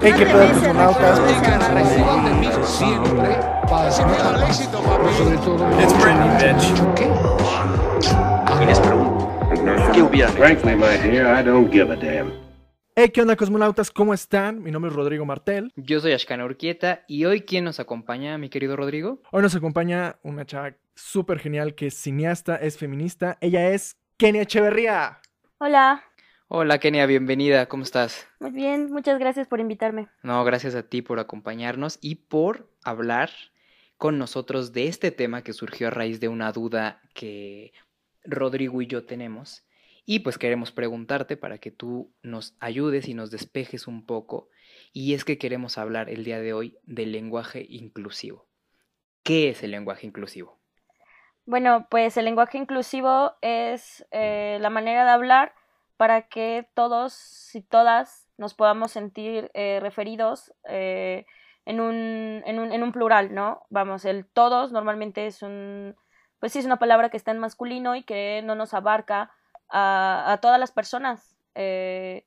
Hey, qué pedo, sobre todo It's Britney, bitch. ¿Qué? Y les pregunto, ¿qué hubieran hecho? Frankly, my dear, I don't give a damn. Hey, ¿qué onda, cosmonautas? ¿Cómo están? Mi nombre es Rodrigo Martel. Yo soy Ashkana Urquieta y hoy ¿quién nos acompaña, mi querido Rodrigo? Hoy nos acompaña una chava súper genial que es cineasta, es feminista. Ella es Kenia Echeverría. Hola, Hola Kenia, bienvenida, ¿cómo estás? muy bien, muchas gracias por invitarme. No, gracias a ti por acompañarnos y por hablar con nosotros de este tema que surgió a raíz de una duda que Rodrigo y yo tenemos. Y pues queremos preguntarte para que tú nos ayudes y nos despejes un poco. Y es que queremos hablar el día de hoy del lenguaje inclusivo. ¿Qué es el lenguaje inclusivo? Bueno, pues el lenguaje inclusivo es eh, la manera de hablar para que todos y todas nos podamos sentir eh, referidos eh, en, un, en, un, en un plural, ¿no? Vamos, el todos normalmente es un, pues sí, es una palabra que está en masculino y que no nos abarca a, a todas las personas. eh,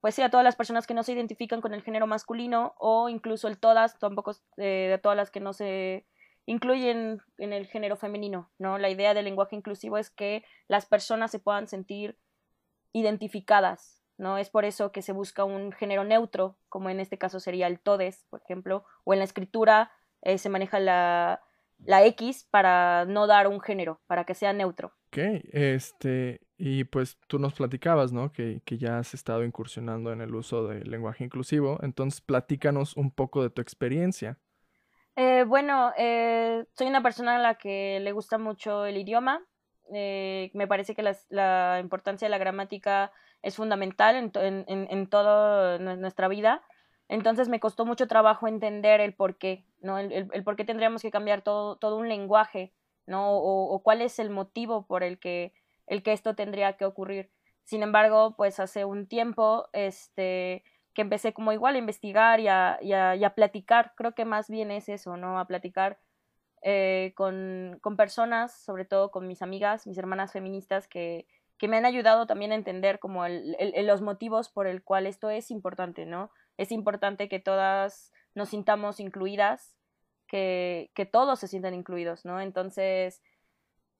pues sí, a todas las personas que no se identifican con el género masculino o incluso el todas, tampoco eh, de todas las que no se incluyen en el género femenino, ¿no? La idea del lenguaje inclusivo es que las personas se puedan sentir identificadas, ¿no? Es por eso que se busca un género neutro, como en este caso sería el todes, por ejemplo, o en la escritura eh, se maneja la, la X para no dar un género, para que sea neutro. Ok, este, y pues tú nos platicabas, ¿no? Que, que ya has estado incursionando en el uso del lenguaje inclusivo. Entonces, platícanos un poco de tu experiencia. Eh, bueno, eh, soy una persona a la que le gusta mucho el idioma. Eh, me parece que la importancia de la gramática es fundamental en, to- toda nu- nuestra vida. Entonces me costó mucho trabajo entender el por qué, ¿no? El, el- por qué tendríamos que cambiar todo, todo un lenguaje, ¿no? O, o cuál es el motivo por el que, el que esto tendría que ocurrir. Sin embargo, pues hace un tiempo, este, que empecé como igual a investigar y a, y a- y a platicar, creo que más bien es eso, ¿no? A platicar eh, con, con personas, sobre todo con mis amigas, mis hermanas feministas, que, que me han ayudado también a entender como el- el- los motivos por el cual esto es importante, ¿no? Es importante que todas nos sintamos incluidas, que, que todos se sientan incluidos, ¿no? Entonces,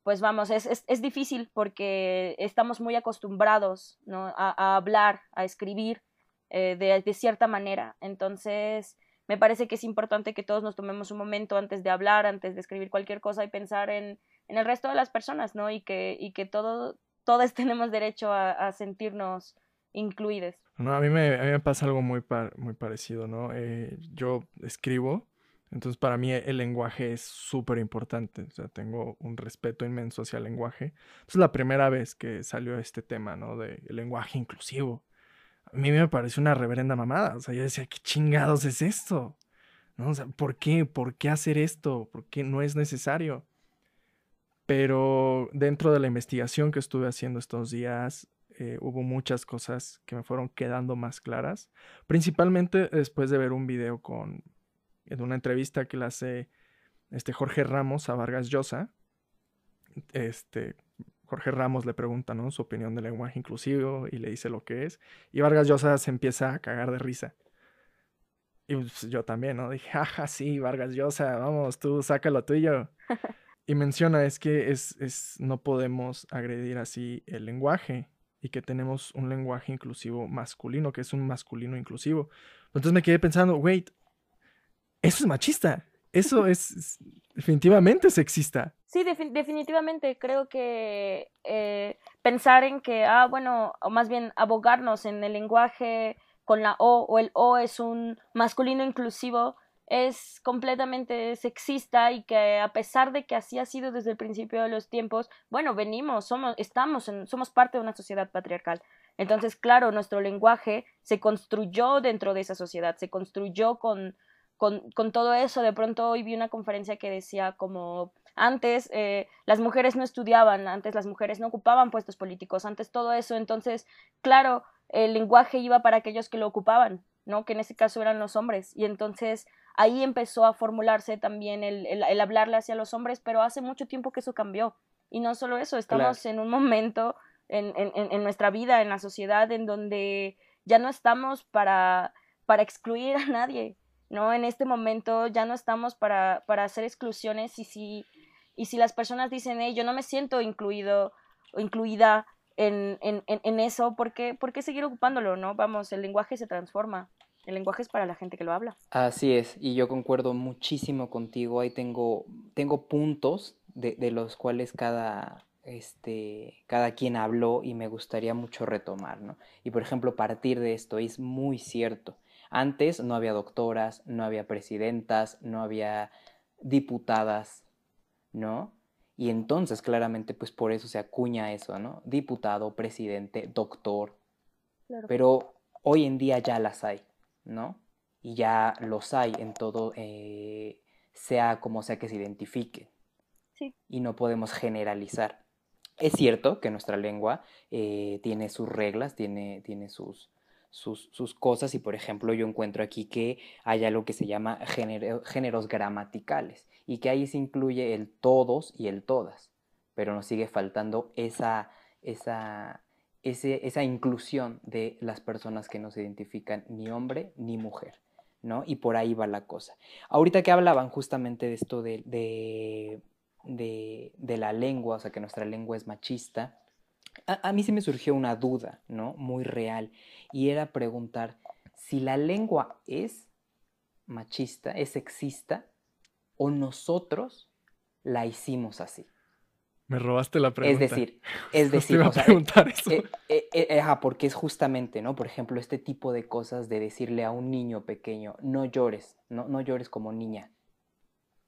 pues vamos, es, es, es difícil porque estamos muy acostumbrados, ¿no? A, a hablar, a escribir eh, de, de cierta manera. Entonces, me parece que es importante que todos nos tomemos un momento antes de hablar, antes de escribir cualquier cosa y pensar en, en el resto de las personas, ¿no? Y que, y que todo, todos tenemos derecho a, sentirnos incluidos. No, a mí me, a mí me pasa algo muy, muy parecido, ¿no? Eh, yo escribo, entonces para mí el lenguaje es súper importante, o sea, tengo un respeto inmenso hacia el lenguaje. Es la primera vez que salió este tema, ¿no? De el lenguaje inclusivo. A mí me parece una reverenda mamada, o sea, yo decía, ¿qué chingados es esto? ¿No? O sea, ¿por qué? ¿Por qué hacer esto? ¿Por qué no es necesario? Pero dentro de la investigación que estuve haciendo estos días, eh, hubo muchas cosas que me fueron quedando más claras, principalmente después de ver un video con, en una entrevista que le hace este Jorge Ramos a Vargas Llosa. Este, Jorge Ramos le pregunta, ¿no? Su opinión del lenguaje inclusivo y le dice lo que es. Y Vargas Llosa se empieza a cagar de risa. Y pues, yo también, ¿no? Dije, jaja, sí, Vargas Llosa, vamos, tú saca lo tuyo. Y menciona es que es, es, no podemos agredir así el lenguaje y que tenemos un lenguaje inclusivo masculino, que es un masculino inclusivo. Entonces me quedé pensando, wait, eso es machista, eso es, definitivamente sexista. Sí, defi- definitivamente. Creo que eh, pensar en que, ah, bueno, o más bien abogarnos en el lenguaje con la O o el O es un masculino inclusivo es completamente sexista y que a pesar de que así ha sido desde el principio de los tiempos, bueno, venimos, somos, estamos, somos parte de una sociedad patriarcal. Entonces, claro, nuestro lenguaje se construyó dentro de esa sociedad, se construyó con, con, con todo eso. De pronto hoy vi una conferencia que decía como antes eh, las mujeres no estudiaban, antes las mujeres no ocupaban puestos políticos, antes todo eso. Entonces, claro, el lenguaje iba para aquellos que lo ocupaban, ¿no? Que en ese caso eran los hombres. Y entonces ahí empezó a formularse también el, el, el hablarle hacia los hombres, pero hace mucho tiempo que eso cambió. Y no solo eso, estamos en un momento en, en, en nuestra vida, en la sociedad, en donde ya no estamos para para excluir a nadie, ¿no? En este momento ya no estamos para, para hacer exclusiones y si, y si las personas dicen, hey, yo no me siento incluido o incluida en, en, en, eso, ¿por qué, ¿por qué seguir ocupándolo, no? Vamos, el lenguaje se transforma. El lenguaje es para la gente que lo habla. Así es, y yo concuerdo muchísimo contigo. Ahí tengo, tengo puntos de, de los cuales cada, este, cada quien habló y me gustaría mucho retomar, ¿no? Y por ejemplo, partir de esto es muy cierto. Antes no había doctoras, no había presidentas, no había diputadas, ¿no? Y entonces claramente pues por eso se acuña eso, ¿no? Diputado, presidente, doctor. Pero hoy en día ya las hay, ¿no? Y ya los hay en todo, eh, sea como sea que se identifique. Sí. Y no podemos generalizar. Es cierto que nuestra lengua eh, tiene sus reglas, tiene, tiene sus, sus, cosas y por ejemplo yo encuentro aquí que hay algo que se llama géneros gramaticales y que ahí se incluye el todos y el todas, pero nos sigue faltando esa, esa, esa inclusión de las personas que no se identifican ni hombre ni mujer. ¿no? Y por ahí va la cosa. Ahorita que hablaban justamente de esto de, de, de, la lengua, o sea, que nuestra lengua es machista, a, a, mí se me surgió una duda, ¿no? Muy real, y era preguntar si la lengua es machista, es sexista, o nosotros la hicimos así. Me robaste la pregunta. Es decir, es decir, iba a preguntar eso. Eh, eh, eh, ajá, porque es justamente, ¿no? Por ejemplo, este tipo de cosas de decirle a un niño pequeño, no llores, no, no llores como niña,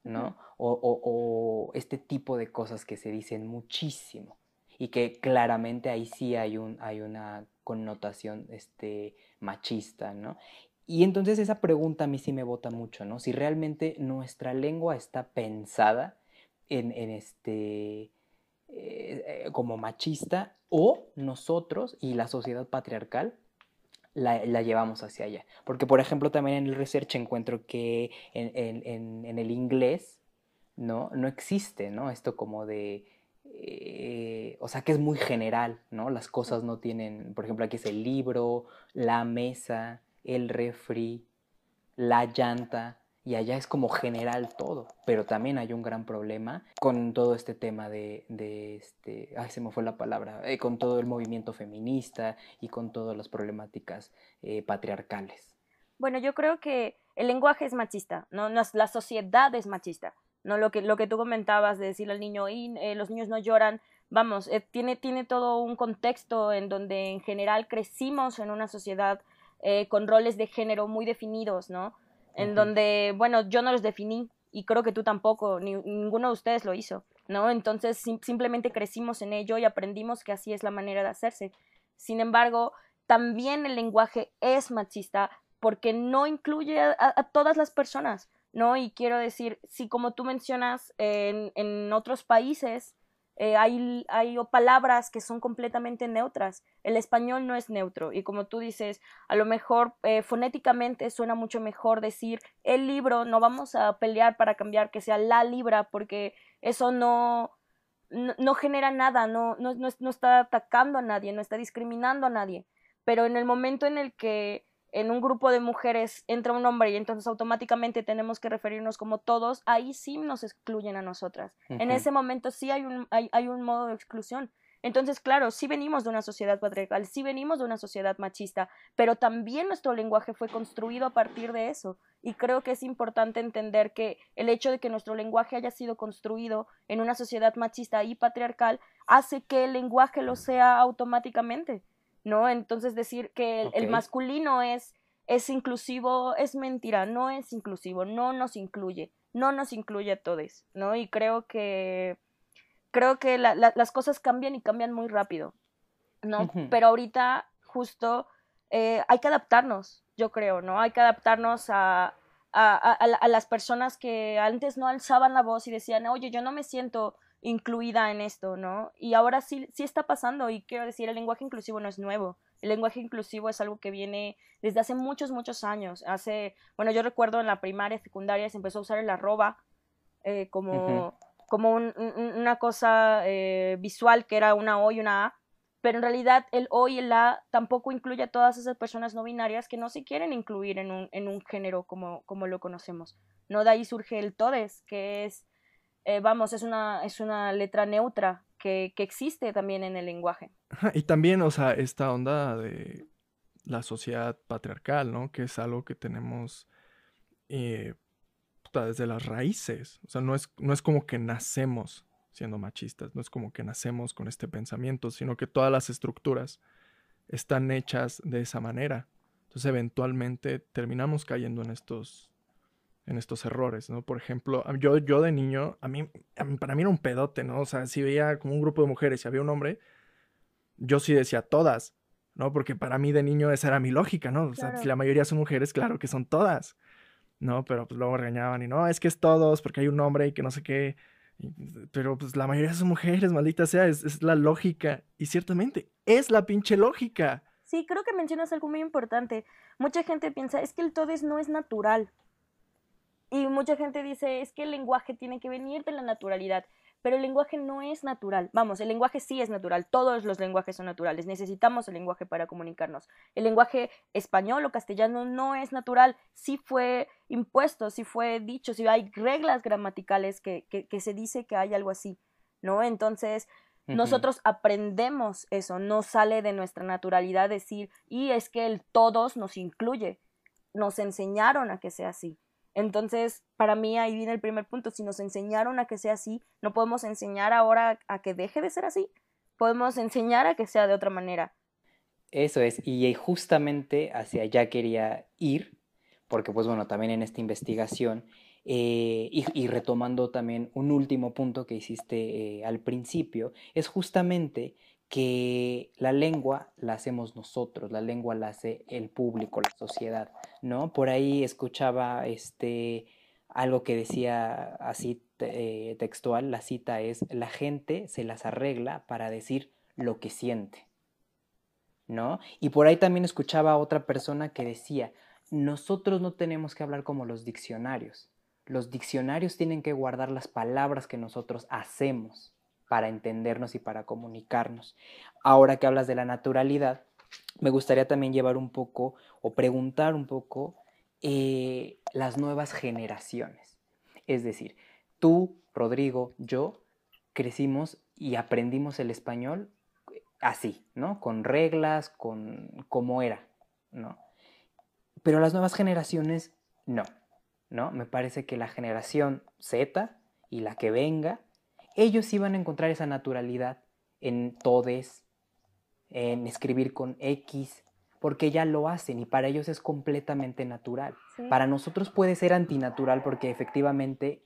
¿no? O, este tipo de cosas que se dicen muchísimo y que claramente ahí sí hay, un, hay una connotación este, machista, ¿no? Y entonces esa pregunta a mí sí me bota mucho, ¿no? Si realmente nuestra lengua está pensada en, este, eh, como machista o nosotros y la sociedad patriarcal la, llevamos hacia allá. Porque, por ejemplo, también en el research encuentro que en, el inglés, ¿no? No existe, ¿no? Esto como de... Eh, o sea, que es muy general, ¿no? Las cosas no tienen, por ejemplo, aquí es el libro, la mesa, el refri, la llanta, y allá es como general todo, pero también hay un gran problema con todo este tema de, de este, ay, se me fue la palabra, eh, con todo el movimiento feminista y con todas las problemáticas eh, patriarcales. Bueno, yo creo que el lenguaje es machista, ¿no? la sociedad es machista, ¿no? Lo que, lo que tú comentabas de decirle al niño, y eh, los niños no lloran, vamos, tiene, tiene todo un contexto en donde en general crecimos en una sociedad con roles de género muy definidos, ¿no? en donde, bueno, yo no los definí y creo que tú tampoco, ni, ninguno de ustedes lo hizo, ¿no? Entonces simplemente crecimos en ello y aprendimos que así es la manera de hacerse. Sin embargo, también el lenguaje es machista porque no incluye a, todas las personas, ¿no? Y quiero decir, si como tú mencionas en, otros países, eh, hay, hay palabras que son completamente neutras. El español no es neutro y como tú dices, a lo mejor eh, fonéticamente suena mucho mejor decir el libro, no vamos a pelear para cambiar que sea la libra porque eso no, no, genera nada, no, no, no está atacando a nadie, no está discriminando a nadie. Pero en el momento en el que en un grupo de mujeres entra un hombre y entonces automáticamente tenemos que referirnos como todos, ahí sí nos excluyen a nosotras. En ese momento sí hay un, hay, hay, un modo de exclusión. Entonces, claro, sí venimos de una sociedad patriarcal, sí venimos de una sociedad machista, pero también nuestro lenguaje fue construido a partir de eso. Y creo que es importante entender que el hecho de que nuestro lenguaje haya sido construido en una sociedad machista y patriarcal hace que el lenguaje lo sea automáticamente. ¿No? Entonces decir que el, masculino es, es inclusivo es mentira, no es inclusivo, no nos incluye, no nos incluye a todos, ¿no? Y creo que, creo que las cosas cambian y cambian muy rápido, ¿no? Pero ahorita justo eh, hay que adaptarnos, yo creo, ¿no? Hay que adaptarnos a, a, a, las personas que antes no alzaban la voz y decían, oye, yo no me siento incluida en esto, ¿no? Y ahora sí, sí está pasando y quiero decir, el lenguaje inclusivo no es nuevo. El lenguaje inclusivo es algo que viene desde hace muchos, muchos años. Hace, bueno, yo recuerdo en la primaria, secundaria se empezó a usar el arroba eh, como, como una cosa eh, visual que era una O y una A. pero en realidad el O y el A tampoco incluye a todas esas personas no binarias que no se quieren incluir en un, en un género como, como lo conocemos. ¿no? De ahí surge el todes, que es, eh, vamos, es una, es una letra neutra que, que existe también en el lenguaje. Y también, o sea, esta onda de la sociedad patriarcal, ¿no? Que es algo que tenemos eh, desde las raíces. O sea, no es, no es como que nacemos siendo machistas, no es como que nacemos con este pensamiento, sino que todas las estructuras están hechas de esa manera. Entonces, eventualmente terminamos cayendo en estos en estos errores, ¿no? Por ejemplo, yo, yo de niño, a mí, a mí- para mí era un pedote, ¿no? O sea, si veía como un grupo de mujeres y había un hombre, yo sí decía todas, ¿no? Porque para mí de niño esa era mi lógica, ¿no? O sea, Claro. si la mayoría son mujeres, claro que son todas, ¿no? Pero pues luego regañaban y no, es que es todos porque hay un hombre y que no sé qué. Pero pues la mayoría son mujeres, maldita sea, es, es la lógica. Y ciertamente, es la pinche lógica. Sí, creo que mencionas algo muy importante. Mucha gente piensa, es que el todes no es natural. Y mucha gente dice, es que el lenguaje tiene que venir de la naturalidad. Pero el lenguaje no es natural. Vamos, el lenguaje sí es natural. Todos los lenguajes son naturales. Necesitamos el lenguaje para comunicarnos. El lenguaje español o castellano no es natural. Sí fue impuesto, sí fue dicho, sí hay reglas gramaticales que, que, que se dice que hay algo así. ¿No? Entonces, nosotros aprendemos eso, no sale de nuestra naturalidad decir, y es que el todos nos incluye, nos enseñaron a que sea así. Entonces, para mí ahí viene el primer punto, si nos enseñaron a que sea así, no podemos enseñar ahora a que deje de ser así, podemos enseñar a que sea de otra manera. Eso es, y justamente hacia allá quería ir, porque pues bueno, también en esta investigación, eh, y, y retomando también un último punto que hiciste eh, al principio, es justamente que la lengua la hacemos nosotros, la lengua la hace el público, la sociedad, ¿no? Por ahí escuchaba este algo que decía así eh, textual, la cita es, la gente se las arregla para decir lo que siente. ¿no? Y por ahí también escuchaba a otra persona que decía, nosotros no tenemos que hablar como los diccionarios. Los diccionarios tienen que guardar las palabras que nosotros hacemos para entendernos y para comunicarnos. Ahora que hablas de la naturalidad, me gustaría también llevar un poco o preguntar un poco eh, las nuevas generaciones. Es decir, tú, Rodrigo, yo crecimos y aprendimos el español así, ¿no? Con reglas, con cómo era, ¿no? Pero las nuevas generaciones, no, ¿no? Me parece que la generación Z y la que venga, ellos van a encontrar esa naturalidad en todes, en escribir con X, porque ya lo hacen y para ellos es completamente natural. ¿sí? Para nosotros puede ser antinatural porque efectivamente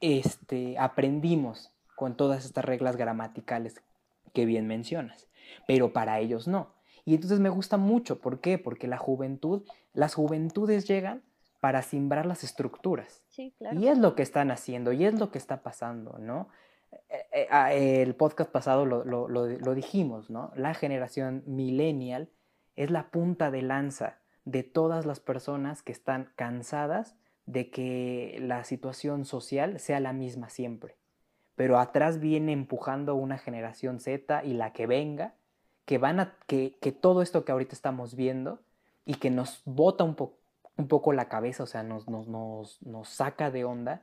este, aprendimos con todas estas reglas gramaticales que bien mencionas, pero para ellos no. Y entonces me gusta mucho, ¿por qué? Porque la juventud, las juventudes llegan para simbrar las estructuras. Sí, claro. Y es lo que están haciendo, y es lo que está pasando, ¿no? Eh, eh, ah, El podcast pasado lo, dijimos, ¿no? La generación millennial es la punta de lanza de todas las personas que están cansadas de que la situación social sea la misma siempre. Pero atrás viene empujando una generación Z y la que venga, que van a, que, todo esto que ahorita estamos viendo y que nos bota un, po- un poco la cabeza, o sea, nos, nos saca de onda,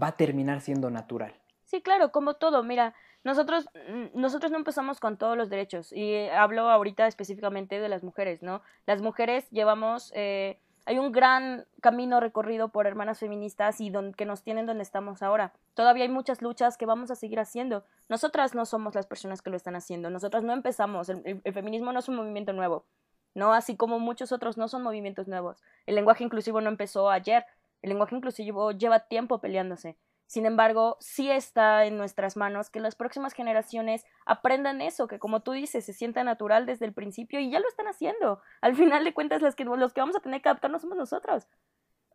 va a terminar siendo natural. Sí, claro, como todo. Mira, nosotros, mm, nosotros no empezamos con todos los derechos y hablo ahorita específicamente de las mujeres, ¿no? Las mujeres llevamos, eh, hay un gran camino recorrido por hermanas feministas y don- que nos tienen donde estamos ahora. Todavía hay muchas luchas que vamos a seguir haciendo. Nosotras no somos las personas que lo están haciendo. Nosotras no empezamos. El- el feminismo no es un movimiento nuevo, ¿no? Así como muchos otros no son movimientos nuevos. El lenguaje inclusivo no empezó ayer. El lenguaje inclusivo lleva tiempo peleándose. Sin embargo, sí está en nuestras manos que las próximas generaciones aprendan eso, que como tú dices, se sienta natural desde el principio y ya lo están haciendo. Al final de cuentas, las que, los que vamos a tener que adaptarnos somos nosotros.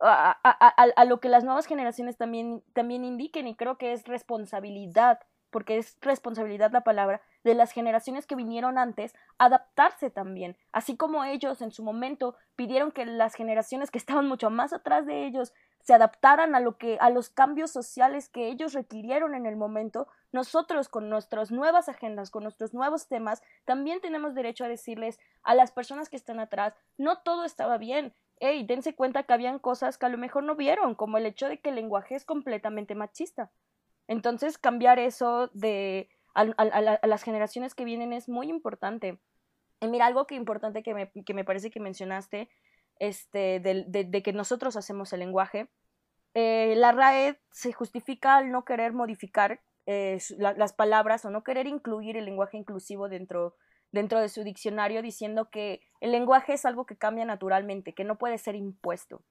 A, a- lo que las nuevas generaciones también, también indiquen y creo que es responsabilidad porque es responsabilidad la palabra, de las generaciones que vinieron antes, adaptarse también, así como ellos en su momento pidieron que las generaciones que estaban mucho más atrás de ellos se adaptaran a lo que a los cambios sociales que ellos requirieron en el momento, nosotros con nuestras nuevas agendas, con nuestros nuevos temas, también tenemos derecho a decirles a las personas que están atrás, no todo estaba bien. Hey, dense cuenta que habían cosas que a lo mejor no vieron, como el hecho de que el lenguaje es completamente machista. Entonces, cambiar eso de a, las generaciones que vienen es muy importante. Y mira, algo que importante que me, que me parece que mencionaste, este, de, que nosotros hacemos el lenguaje, eh, la RAE se justifica al no querer modificar eh, las palabras o no querer incluir el lenguaje inclusivo dentro, dentro de su diccionario, diciendo que el lenguaje es algo que cambia naturalmente, que no puede ser impuesto.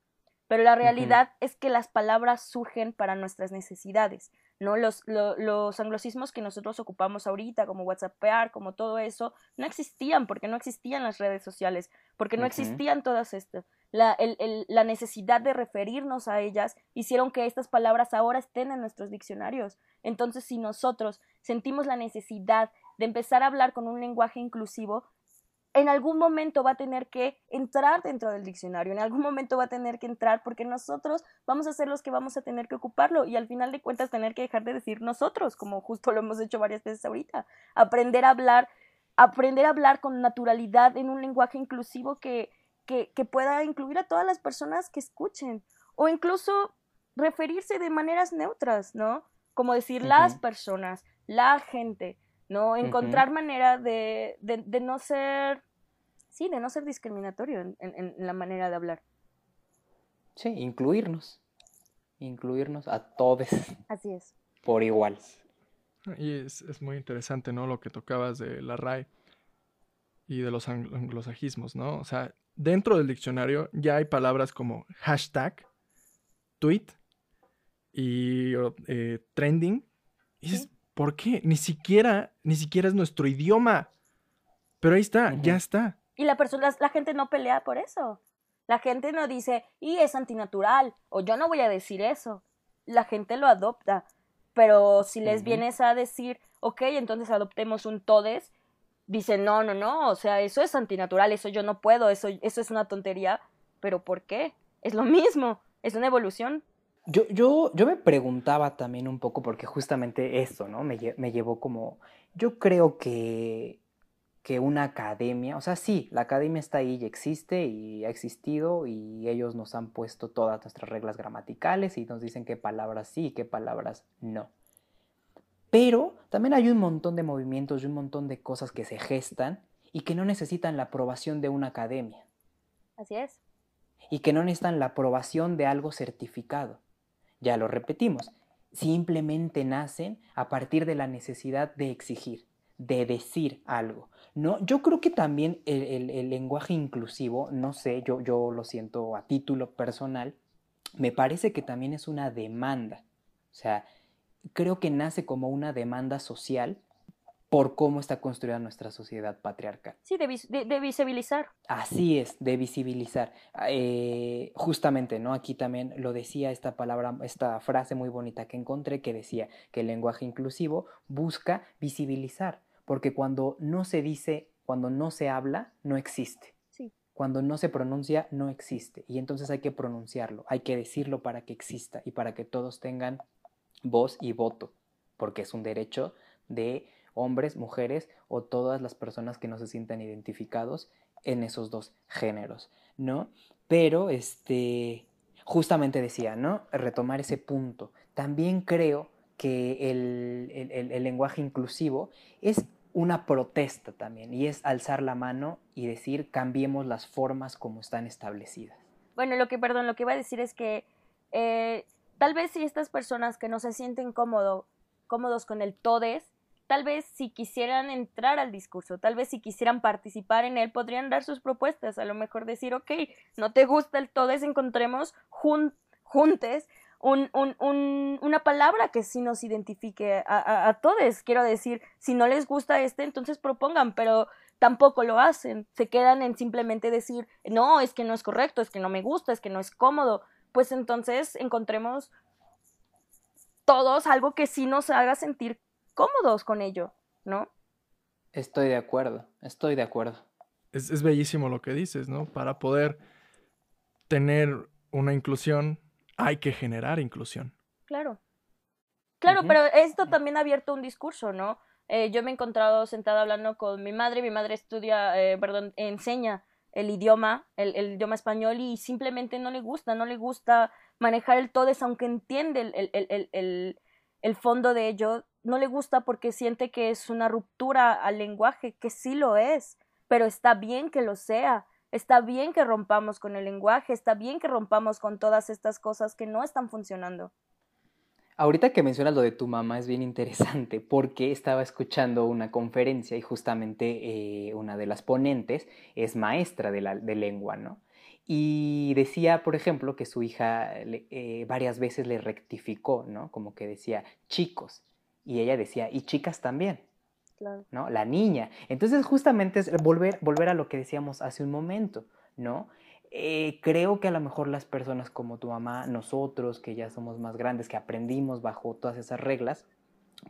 Pero la realidad es que las palabras surgen para nuestras necesidades. ¿no? Los, los anglosismos que nosotros ocupamos ahorita, como WhatsAppear, como todo eso, no existían porque no existían las redes sociales, porque no existían todas estas. La, la necesidad de referirnos a ellas hicieron que estas palabras ahora estén en nuestros diccionarios. Entonces, si nosotros sentimos la necesidad de empezar a hablar con un lenguaje inclusivo, en algún momento va a tener que entrar dentro del diccionario, en algún momento va a tener que entrar porque nosotros vamos a ser los que vamos a tener que ocuparlo y al final de cuentas tener que dejar de decir nosotros, como justo lo hemos hecho varias veces ahorita, aprender a hablar, aprender a hablar con naturalidad en un lenguaje inclusivo que, que, que pueda incluir a todas las personas que escuchen o incluso referirse de maneras neutras, ¿no? Como decir las personas, la gente, ¿no? Encontrar manera de, de, no ser, sí, de no ser discriminatorio en, en, la manera de hablar. Sí, incluirnos, incluirnos a todos. Así es. Por igual. Y es, es, muy interesante, ¿no? Lo que tocabas de la RAE y de los anglosajismos, ¿no? O sea, dentro del diccionario ya hay palabras como hashtag, tweet y eh, trending. Y es, ¿Por qué? Ni siquiera, ni siquiera es nuestro idioma. Pero ahí está, ya está. Y la persona, la gente no pelea por eso. La gente no dice, y es antinatural, o yo no voy a decir eso. La gente lo adopta. Pero si les vienes a decir, ok, entonces adoptemos un todes, dicen, no, no, no, o sea, eso es antinatural, eso yo no puedo, eso, eso es una tontería. Pero ¿por qué? Es lo mismo, es una evolución. Yo, yo, yo me preguntaba también un poco, porque justamente eso, ¿no? Me, me llevó como, yo creo que, que una academia, o sea, sí, la academia está ahí y existe y ha existido y ellos nos han puesto todas nuestras reglas gramaticales y nos dicen qué palabras sí y qué palabras no. Pero también hay un montón de movimientos y un montón de cosas que se gestan y que no necesitan la aprobación de una academia. Así es. Y que no necesitan la aprobación de algo certificado. Ya lo repetimos, simplemente nacen a partir de la necesidad de exigir, de decir algo. No, yo creo que también el, lenguaje inclusivo, no sé, yo, yo lo siento a título personal, me parece que también es una demanda. O sea, creo que nace como una demanda social por cómo está construida nuestra sociedad patriarcal. Sí, de, visibilizar. Así es, de visibilizar. Eh, justamente, ¿no? Aquí también lo decía esta palabra, esta frase muy bonita que encontré que decía que el lenguaje inclusivo busca visibilizar, porque cuando no se dice, cuando no se habla, no existe. Sí. Cuando no se pronuncia, no existe. Y entonces hay que pronunciarlo, hay que decirlo para que exista y para que todos tengan voz y voto, porque es un derecho de hombres, mujeres o todas las personas que no se sientan identificados en esos dos géneros, ¿no? Pero, este, justamente decía, ¿no? Retomar ese punto. También creo que el, lenguaje inclusivo es una protesta también y es alzar la mano y decir cambiemos las formas como están establecidas. Bueno, lo que, perdón, lo que iba a decir es que eh, tal vez si estas personas que no se sienten cómodo, cómodos con el todes, tal vez si quisieran entrar al discurso, tal vez si quisieran participar en él, podrían dar sus propuestas, a lo mejor decir, ok, no te gusta el todes, encontremos juntes una palabra que sí nos identifique a, todos. Quiero decir, si no les gusta este, entonces propongan, pero tampoco lo hacen. Se quedan en simplemente decir, no, es que no es correcto, es que no me gusta, es que no es cómodo. Pues entonces encontremos todos algo que sí nos haga sentir cómodos con ello, ¿no? Estoy de acuerdo, estoy de acuerdo. Es, es bellísimo lo que dices, ¿no? Para poder tener una inclusión, hay que generar inclusión. Claro. Claro, pero esto también ha abierto un discurso, ¿no? Eh, yo me he encontrado sentada hablando con mi madre, mi madre estudia, eh, perdón, enseña el idioma, el, el idioma español y simplemente no le gusta, no le gusta manejar el todes, aunque entiende el, el, el, fondo de ello, no le gusta porque siente que es una ruptura al lenguaje, que sí lo es, pero está bien que lo sea, está bien que rompamos con el lenguaje, está bien que rompamos con todas estas cosas que no están funcionando. Ahorita que mencionas lo de tu mamá es bien interesante porque estaba escuchando una conferencia y justamente eh, una de las ponentes es maestra de, la, de lengua, ¿no? Y decía, por ejemplo, que su hija le- eh, varias veces le rectificó, ¿no? Como que decía chicos y ella decía y chicas también. Claro. ¿no? La niña. Entonces, justamente es volver, volver a lo que decíamos hace un momento, ¿no? Eh, creo que a lo mejor las personas como tu mamá, nosotros que ya somos más grandes, que aprendimos bajo todas esas reglas,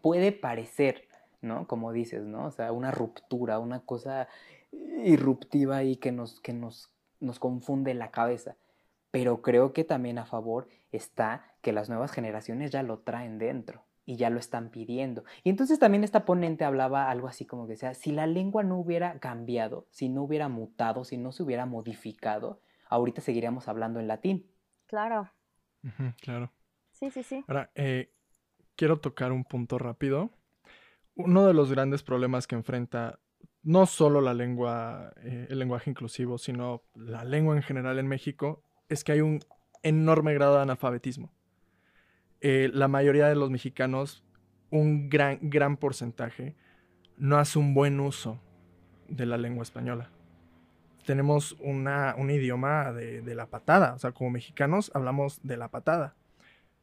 puede parecer, ¿no? Como dices, ¿no? O sea, una ruptura, una cosa irruptiva ahí que nos, que nos, nos confunde la cabeza. Pero creo que también a favor está que las nuevas generaciones ya lo traen dentro y ya lo están pidiendo. Y entonces también esta ponente hablaba algo así como que sea, si la lengua no hubiera cambiado, si no hubiera mutado, si no se hubiera modificado, ahorita seguiríamos hablando en latín. Claro. Claro. Sí, sí, sí. Ahora, eh, quiero tocar un punto rápido. Uno de los grandes problemas que enfrenta no solo la lengua, eh, el lenguaje inclusivo, sino la lengua en general en México, es que hay un enorme grado de analfabetismo. Eh, la mayoría de los mexicanos, un gran, gran porcentaje, no hace un buen uso de la lengua española. Tenemos una, un idioma de, de la patada, o sea, como mexicanos hablamos de la patada.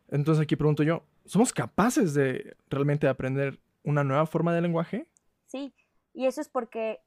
Entonces aquí pregunto yo, ¿somos capaces de realmente aprender una nueva forma de lenguaje? Sí, y eso es porque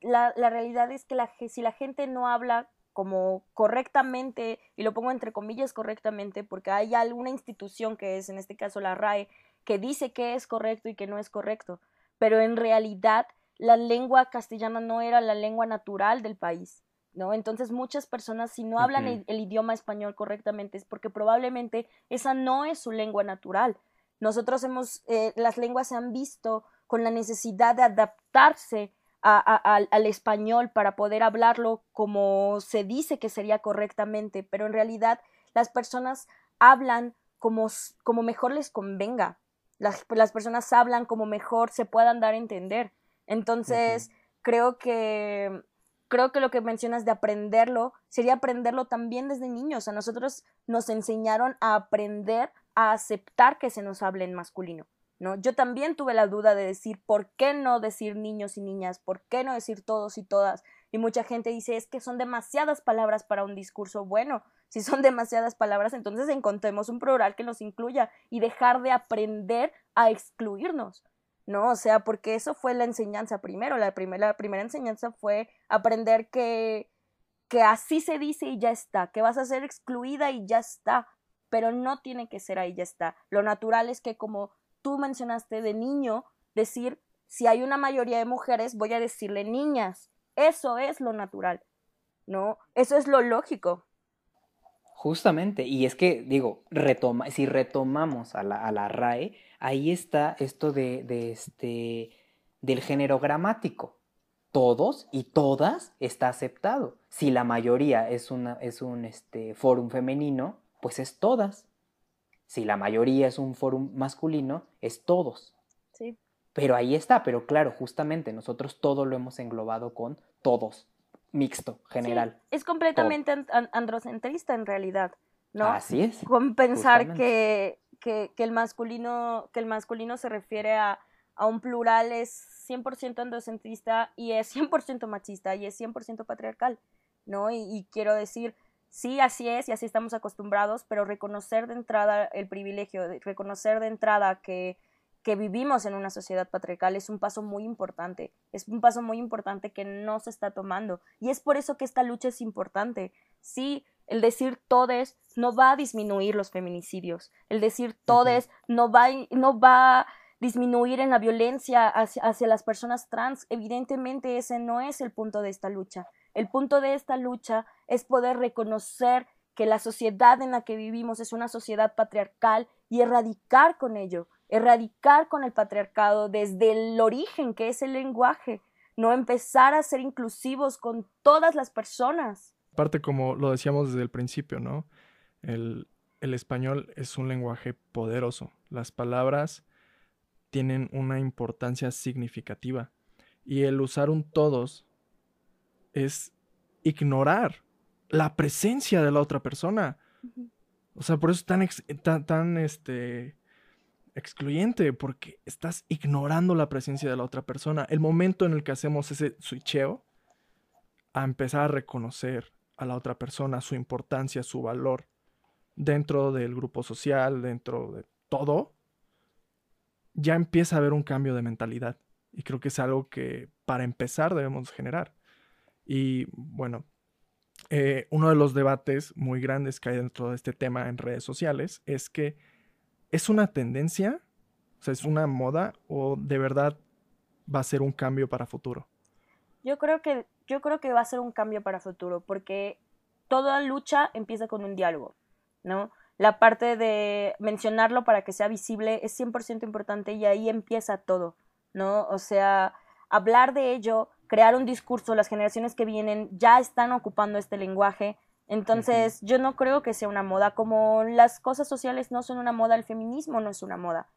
la, la realidad es que la, si la gente no habla como correctamente, y lo pongo entre comillas correctamente, porque hay alguna institución que es, en este caso la RAE, que dice que es correcto y que no es correcto, pero en realidad la lengua castellana no era la lengua natural del país, ¿no? Entonces muchas personas si no hablan el idioma español correctamente es porque probablemente esa no es su lengua natural. Nosotros hemos, eh, las lenguas se han visto con la necesidad de adaptarse a- a- al, al español para poder hablarlo como se dice que sería correctamente, pero en realidad las personas hablan como, como mejor les convenga. Las, las personas hablan como mejor se puedan dar a entender. Entonces, creo que creo que lo que mencionas de aprenderlo sería aprenderlo también desde niños. A nosotros nos enseñaron a aprender a aceptar que se nos hable en masculino. Yo también tuve la duda de decir, ¿por qué no decir niños y niñas? ¿Por qué no decir todos y todas? Y mucha gente dice, es que son demasiadas palabras para un discurso. Bueno, si son demasiadas palabras, entonces encontremos un plural que nos incluya y dejar de aprender a excluirnos. ¿no? O sea, porque eso fue la enseñanza primero. La primera, la primera enseñanza fue aprender que, que así se dice y ya está, que vas a ser excluida y ya está, pero no tiene que ser ahí, ya está. Lo natural es que como tú mencionaste de niño, decir, si hay una mayoría de mujeres, voy a decirle niñas. Eso es lo natural, ¿no? Eso es lo lógico. Justamente, y es que, digo, retoma, si retomamos a la, a la RAE, ahí está esto de, de este, del género gramático. Todos y todas está aceptado. Si la mayoría es, una, es un este, fórum femenino, pues es todas. Si la mayoría es un fórum masculino, es todos. Sí. Pero ahí está, pero claro, justamente nosotros todo lo hemos englobado con todos, mixto, general. Sí, es completamente an- an- androcentrista en realidad, ¿no? Así es. con pensar que, que, que el masculino que el masculino se refiere a, a un plural es 100% androcentrista y es 100% machista y es 100% patriarcal, ¿no? Y, y quiero decir, sí, así es y así estamos acostumbrados, pero reconocer de entrada el privilegio, reconocer de entrada que, que vivimos en una sociedad patriarcal es un paso muy importante, es un paso muy importante que no se está tomando y es por eso que esta lucha es importante. Sí, el decir todes no va a disminuir los feminicidios, el decir todes no va, a- no va disminuir en la violencia hacia, hacia las personas trans. Evidentemente ese no es el punto de esta lucha. El punto de esta lucha es poder reconocer que la sociedad en la que vivimos es una sociedad patriarcal y erradicar con ello, erradicar con el patriarcado desde el origen que es el lenguaje, no empezar a ser inclusivos con todas las personas. Aparte, como lo decíamos desde el principio, ¿no? El, el español es un lenguaje poderoso. Las palabras tienen una importancia significativa. Y el usar un todos es ignorar la presencia de la otra persona. O sea, por eso es tan, ex- tan, tan, este, excluyente, porque estás ignorando la presencia de la otra persona. El momento en el que hacemos ese switcheo a empezar a reconocer a la otra persona, su importancia, su valor dentro del grupo social, dentro de todo, ya empieza a haber un cambio de mentalidad. Y creo que es algo que para empezar debemos generar. Y bueno, eh, uno de los debates muy grandes que hay dentro de este tema en redes sociales es que es una tendencia, o sea, es una moda o de verdad va a ser un cambio para futuro. Yo creo que, yo creo que va a ser un cambio para futuro, porque toda lucha empieza con un diálogo, ¿no? La parte de mencionarlo para que sea visible es 100% importante y ahí empieza todo, ¿no? O sea, hablar de ello, crear un discurso, las generaciones que vienen ya están ocupando este lenguaje, entonces yo no creo que sea una moda, como las cosas sociales no son una moda, el feminismo no es una moda.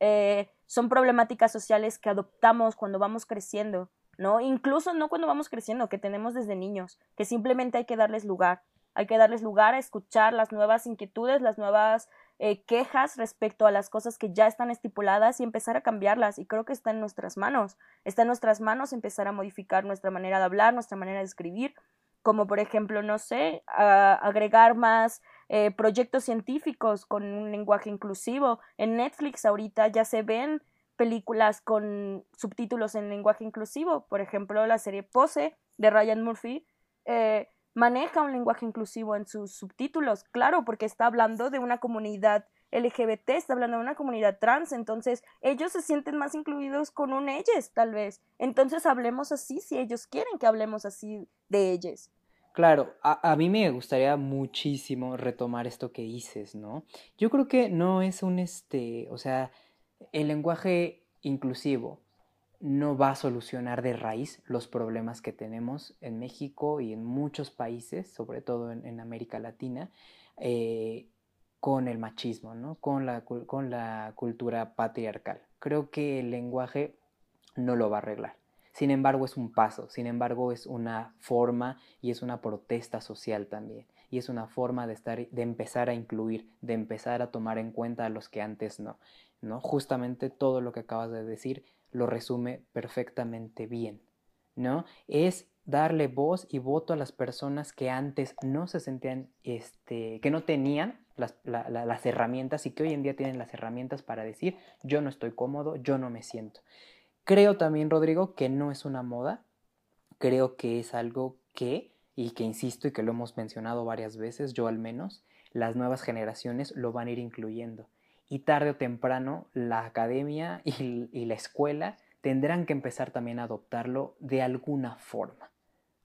Eh, son problemáticas sociales que adoptamos cuando vamos creciendo, ¿no? Incluso no cuando vamos creciendo, que tenemos desde niños, que simplemente hay que darles lugar. Hay que darles lugar a escuchar las nuevas inquietudes, las nuevas eh, quejas respecto a las cosas que ya están estipuladas y empezar a cambiarlas. Y creo que está en nuestras manos. Está en nuestras manos empezar a modificar nuestra manera de hablar, nuestra manera de escribir, como por ejemplo, no sé, agregar más eh, proyectos científicos con un lenguaje inclusivo. En Netflix ahorita ya se ven películas con subtítulos en lenguaje inclusivo. Por ejemplo, la serie Pose de Ryan Murphy eh, maneja un lenguaje inclusivo en sus subtítulos, claro, porque está hablando de una comunidad LGBT, está hablando de una comunidad trans, entonces ellos se sienten más incluidos con un ellos, tal vez. Entonces hablemos así si ellos quieren que hablemos así de ellos. Claro, a, a mí me gustaría muchísimo retomar esto que dices, ¿no? Yo creo que no es un, este, o sea, el lenguaje inclusivo no va a solucionar de raíz los problemas que tenemos en México y en muchos países, sobre todo en, América Latina, eh, con el machismo, ¿no? Con la, con la cultura patriarcal. Creo que el lenguaje no lo va a arreglar. Sin embargo, es un paso, sin embargo, es una forma y es una protesta social también. Y es una forma de, estar, de empezar a incluir, de empezar a tomar en cuenta a los que antes no. ¿no? Justamente todo lo que acabas de decir lo resume perfectamente bien. ¿no? Es darle voz y voto a las personas que antes no se sentían, este, que no tenían las, la- la- las herramientas y que hoy en día tienen las herramientas para decir yo no estoy cómodo, yo no me siento. Creo también, Rodrigo, que no es una moda, creo que es algo que, y que insisto y que lo hemos mencionado varias veces, yo al menos, las nuevas generaciones lo van a ir incluyendo. Y tarde o temprano la academia y, la escuela tendrán que empezar también a adoptarlo de alguna forma,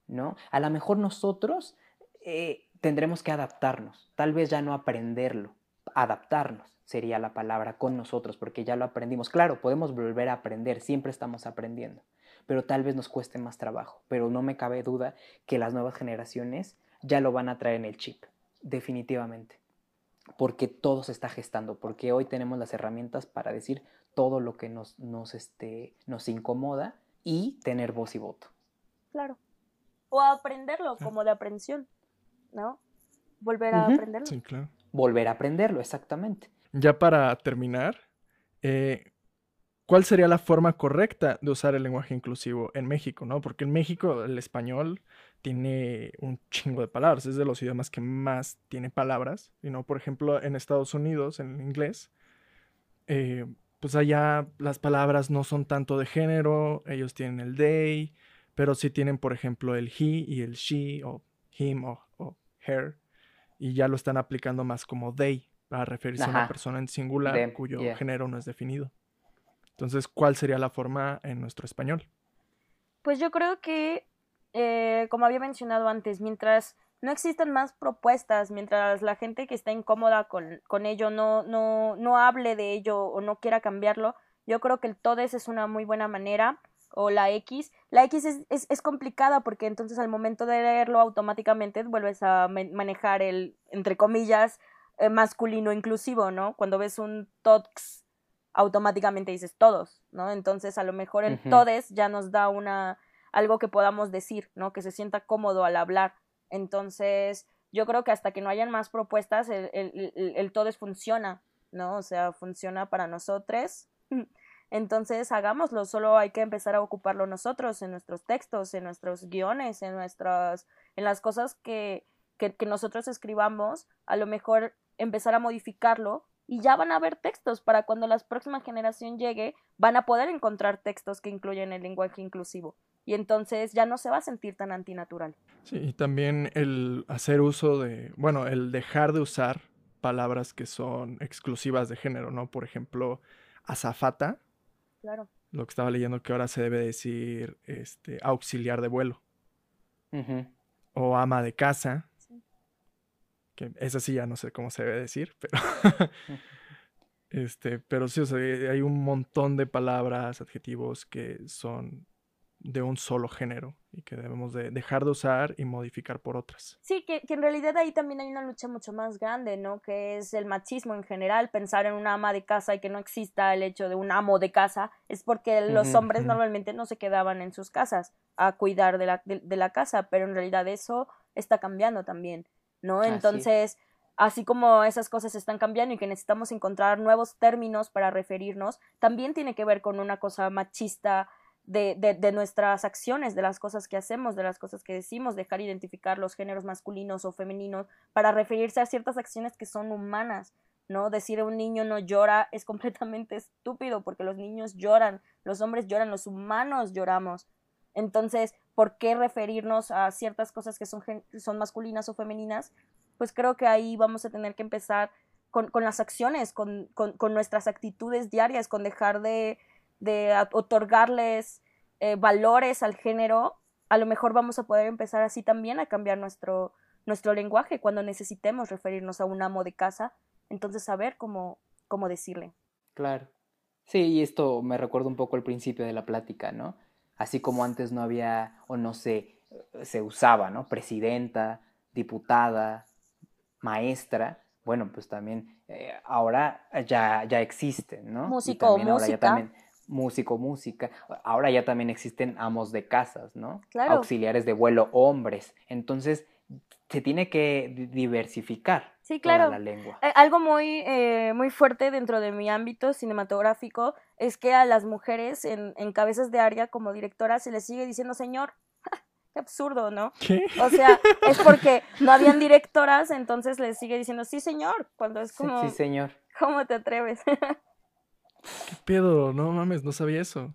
¿no? A lo mejor nosotros eh, tendremos que adaptarnos, tal vez ya no aprenderlo, adaptarnos sería la palabra con nosotros, porque ya lo aprendimos. Claro, podemos volver a aprender, siempre estamos aprendiendo, pero tal vez nos cueste más trabajo. Pero no me cabe duda que las nuevas generaciones ya lo van a traer en el chip, definitivamente. Porque todo se está gestando, porque hoy tenemos las herramientas para decir todo lo que nos, nos, este, nos incomoda y tener voz y voto. Claro. O aprenderlo, como de aprensión, ¿no? Volver a aprenderlo. Sí, claro. Volver a aprenderlo, exactamente. Ya para terminar, eh, ¿cuál sería la forma correcta de usar el lenguaje inclusivo en México, no? Porque en México el español tiene un chingo de palabras, es de los idiomas que más tiene palabras, y no, por ejemplo, en Estados Unidos, en inglés, eh, pues allá las palabras no son tanto de género, ellos tienen el they, pero sí tienen, por ejemplo, el he y el she, o him o, o her, y ya lo están aplicando más como they, para referirse a una persona en singular Them, cuyo yeah. género no es definido. Entonces, ¿cuál sería la forma en nuestro español? Pues yo creo que, eh, como había mencionado antes, mientras no existan más propuestas, mientras la gente que está incómoda con, con ello no, no, no hable de ello o no quiera cambiarlo, yo creo que el todes es una muy buena manera o la X. La X es, es, es, complicada porque entonces al momento de leerlo automáticamente vuelves a manejar el, entre comillas, eh, masculino inclusivo, ¿no? Cuando ves un TOTX, automáticamente dices todos, ¿no? Entonces a lo mejor el todes ya nos da una algo que podamos decir, ¿no? Que se sienta cómodo al hablar. Entonces, yo creo que hasta que no hayan más propuestas, el, el, el, el todes funciona, ¿no? O sea, funciona para nosotros. Entonces, hagámoslo, solo hay que empezar a ocuparlo nosotros en nuestros textos, en nuestros guiones, en nuestras, en las cosas que, que, que nosotros escribamos, a lo mejor empezar a modificarlo y ya van a haber textos para cuando la próxima generación llegue, van a poder encontrar textos que incluyen el lenguaje inclusivo. Y entonces ya no se va a sentir tan antinatural. Sí, y también el hacer uso de, bueno, el dejar de usar palabras que son exclusivas de género, ¿no? Por ejemplo, azafata. Claro. Lo que estaba leyendo que ahora se debe decir este, auxiliar de vuelo. Uh -huh. O ama de casa. que esa sí ya no sé cómo se debe decir, pero este, pero sí, o sea, hay un montón de palabras, adjetivos que son de un solo género y que debemos de dejar de usar y modificar por otras. Sí, que, que, en realidad ahí también hay una lucha mucho más grande, ¿no? Que es el machismo en general, pensar en una ama de casa y que no exista el hecho de un amo de casa, es porque los uh -huh, hombres uh -huh. normalmente no se quedaban en sus casas a cuidar de la, de, de la casa, pero en realidad eso está cambiando también, ¿no? Entonces... Así así como esas cosas están cambiando y que necesitamos encontrar nuevos términos para referirnos, también tiene que ver con una cosa machista de, de, nuestras acciones, de las cosas que hacemos, de las cosas que decimos, dejar identificar los géneros masculinos o femeninos para referirse a ciertas acciones que son humanas, ¿no? Decir a un niño no llora es completamente estúpido porque los niños lloran, los hombres lloran, los humanos lloramos. Entonces, ¿por qué referirnos a ciertas cosas que son, son masculinas o femeninas? Pues creo que ahí vamos a tener que empezar con, con las acciones, con, con, con, nuestras actitudes diarias, con dejar de, de otorgarles eh, valores al género. A lo mejor vamos a poder empezar así también a cambiar nuestro, nuestro lenguaje cuando necesitemos referirnos a un amo de casa, entonces saber cómo, cómo decirle. Claro. Sí, y esto me recuerda un poco al principio de la plática, ¿no? Así como antes no había, o no sé, se usaba, ¿no? Presidenta, diputada, maestra, bueno, pues también eh, ahora ya, ya existen, ¿no? Músico música. También, músico, música. Ahora ya también existen amos de casas, ¿no? Claro. Auxiliares de vuelo, hombres. Entonces, se tiene que diversificar sí, claro. toda la lengua. Eh, algo muy, eh, muy fuerte dentro de mi ámbito cinematográfico es que a las mujeres en, en cabezas de área como directora se les sigue diciendo señor. Qué absurdo, ¿no? ¿Qué? O sea, es porque no habían directoras, entonces les sigue diciendo sí, señor, cuando es como... Sí, sí señor. ¿Cómo te atreves? ¿Qué pedo? No mames, no sabía eso.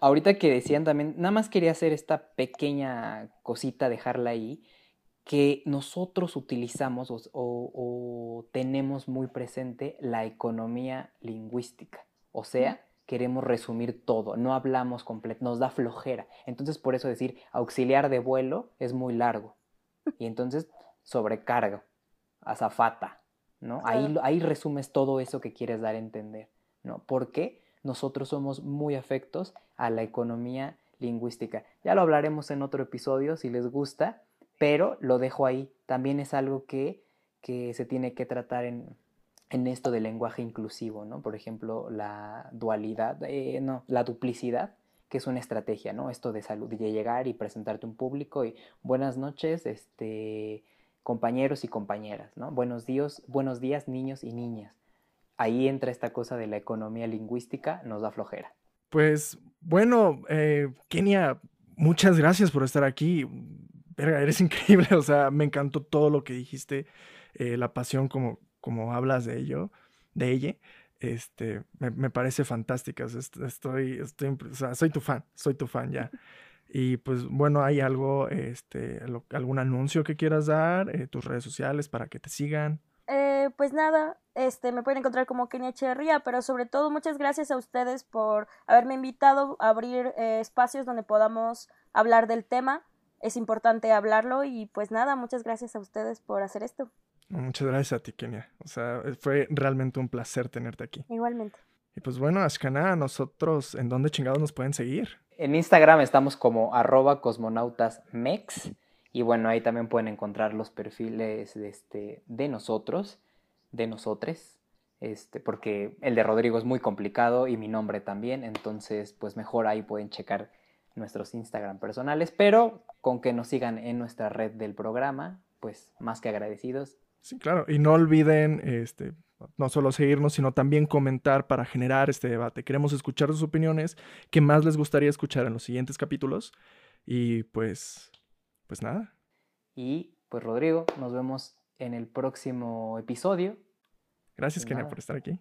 Ahorita que decían también, nada más quería hacer esta pequeña cosita, dejarla ahí, que nosotros utilizamos o, o, o tenemos muy presente la economía lingüística. O sea, queremos resumir todo, no hablamos completo, nos da flojera. Entonces, por eso decir auxiliar de vuelo es muy largo. Y entonces, sobrecarga, azafata, ¿no? Ahí, ahí resumes todo eso que quieres dar a entender, ¿no? Porque nosotros somos muy afectos a la economía lingüística. Ya lo hablaremos en otro episodio si les gusta, pero lo dejo ahí. También es algo que, que se tiene que tratar en, en esto del lenguaje inclusivo, ¿no? Por ejemplo, la dualidad, eh, no, la duplicidad, que es una estrategia, ¿no? Esto de salud, de llegar y presentarte un público y buenas noches, este, compañeros y compañeras, ¿no? Buenos días, buenos días, niños y niñas. Ahí entra esta cosa de la economía lingüística, nos da flojera. Pues bueno, eh, Kenia, muchas gracias por estar aquí. Verga, eres increíble, o sea, me encantó todo lo que dijiste, eh, la pasión como, como hablas de ello, de ella, este, me, me parece fantástica. Estoy, estoy, o sea, soy tu fan, soy tu fan ya. Y pues bueno, hay algo, este, algún anuncio que quieras dar, eh, tus redes sociales para que te sigan. Eh, pues nada, este, me pueden encontrar como Kenia Echeverría, pero sobre todo muchas gracias a ustedes por haberme invitado a abrir eh, espacios donde podamos hablar del tema. Es importante hablarlo y pues nada, muchas gracias a ustedes por hacer esto. Muchas gracias a ti, Kenia. O sea, fue realmente un placer tenerte aquí. Igualmente. Y pues bueno, Ashkana, nosotros, ¿en dónde chingados nos pueden seguir? En Instagram estamos como arroba cosmonautasmex. Y bueno, ahí también pueden encontrar los perfiles de, este, de nosotros, de nosotres, este, porque el de Rodrigo es muy complicado y mi nombre también, entonces pues mejor ahí pueden checar nuestros Instagram personales, pero con que nos sigan en nuestra red del programa, pues más que agradecidos. Sí, claro, y no olviden este, no solo seguirnos, sino también comentar para generar este debate. Queremos escuchar sus opiniones, qué más les gustaría escuchar en los siguientes capítulos y pues pues nada. Y pues Rodrigo, nos vemos en el próximo episodio. Gracias, Kenia, por estar aquí.